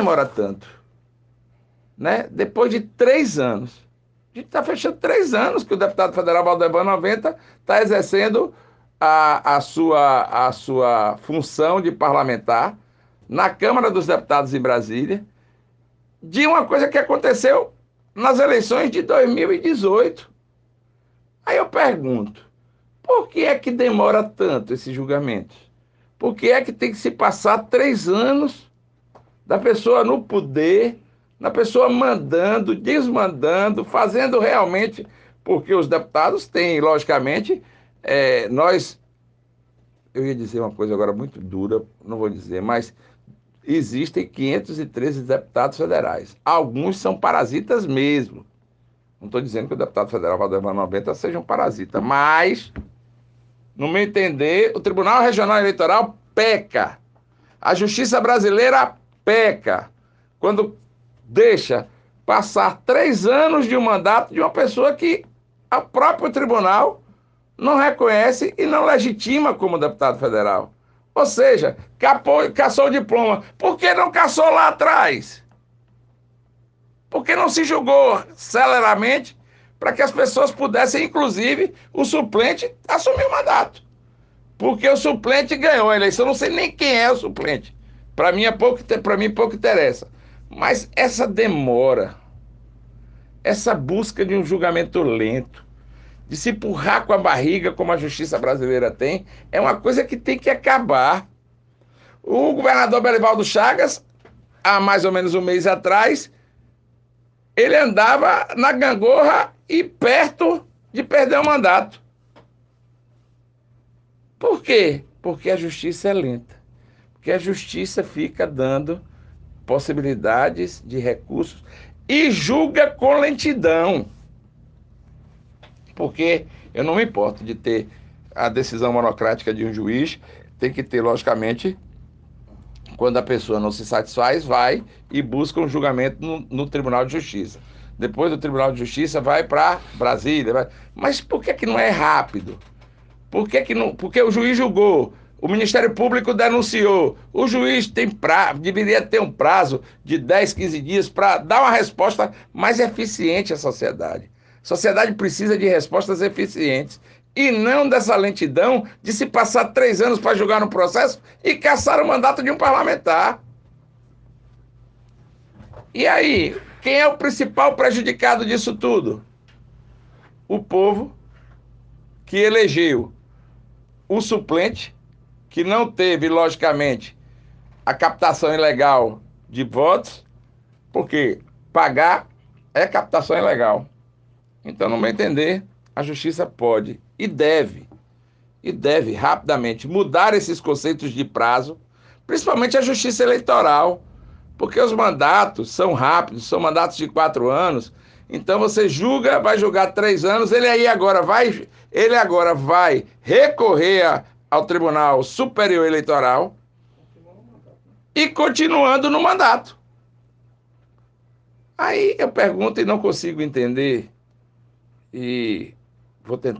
demora tanto? Né? Depois de três anos. A gente está fechando três anos que o deputado federal Valdeban 90 está exercendo a, a, sua, a sua função de parlamentar na Câmara dos Deputados em Brasília de uma coisa que aconteceu nas eleições de 2018. Aí eu pergunto, por que é que demora tanto esse julgamento? Por que é que tem que se passar três anos da pessoa no poder, da pessoa mandando, desmandando, fazendo realmente, porque os deputados têm, logicamente, é, nós, eu ia dizer uma coisa agora muito dura, não vou dizer, mas existem 513 deputados federais. Alguns são parasitas mesmo. Não estou dizendo que o deputado federal Valdemar 90 seja um parasita, mas, no meu entender, o Tribunal Regional Eleitoral peca. A justiça brasileira peca quando deixa passar três anos de um mandato de uma pessoa que o próprio tribunal não reconhece e não legitima como deputado federal. Ou seja, capou, caçou o diploma. Por que não caçou lá atrás? Por que não se julgou celeramente para que as pessoas pudessem, inclusive, o suplente assumir o mandato? Porque o suplente ganhou a eleição, não sei nem quem é o suplente. Para mim, é pouco, para mim pouco interessa. Mas essa demora, essa busca de um julgamento lento, de se empurrar com a barriga, como a justiça brasileira tem, é uma coisa que tem que acabar. O governador Belivaldo Chagas, há mais ou menos um mês atrás, ele andava na gangorra e perto de perder o mandato. Por quê? Porque a justiça é lenta. Porque a justiça fica dando possibilidades de recursos e julga com lentidão porque eu não me importo de ter a decisão monocrática de um juiz, tem que ter, logicamente, quando a pessoa não se satisfaz, vai e busca um julgamento no, no Tribunal de Justiça. Depois do Tribunal de Justiça vai para Brasília. Vai... Mas por que, que não é rápido? Por que, que não. Porque o juiz julgou, o Ministério Público denunciou, o juiz tem pra... deveria ter um prazo de 10, 15 dias para dar uma resposta mais eficiente à sociedade. Sociedade precisa de respostas eficientes e não dessa lentidão de se passar três anos para julgar no processo e caçar o mandato de um parlamentar. E aí, quem é o principal prejudicado disso tudo? O povo que elegeu o suplente, que não teve, logicamente, a captação ilegal de votos, porque pagar é captação ilegal. Então, no meu entender, a justiça pode e deve, e deve rapidamente mudar esses conceitos de prazo, principalmente a justiça eleitoral, porque os mandatos são rápidos, são mandatos de quatro anos. Então você julga, vai julgar três anos, ele aí agora vai, ele agora vai recorrer a, ao Tribunal Superior Eleitoral e continuando no mandato. Aí eu pergunto e não consigo entender e vou tentar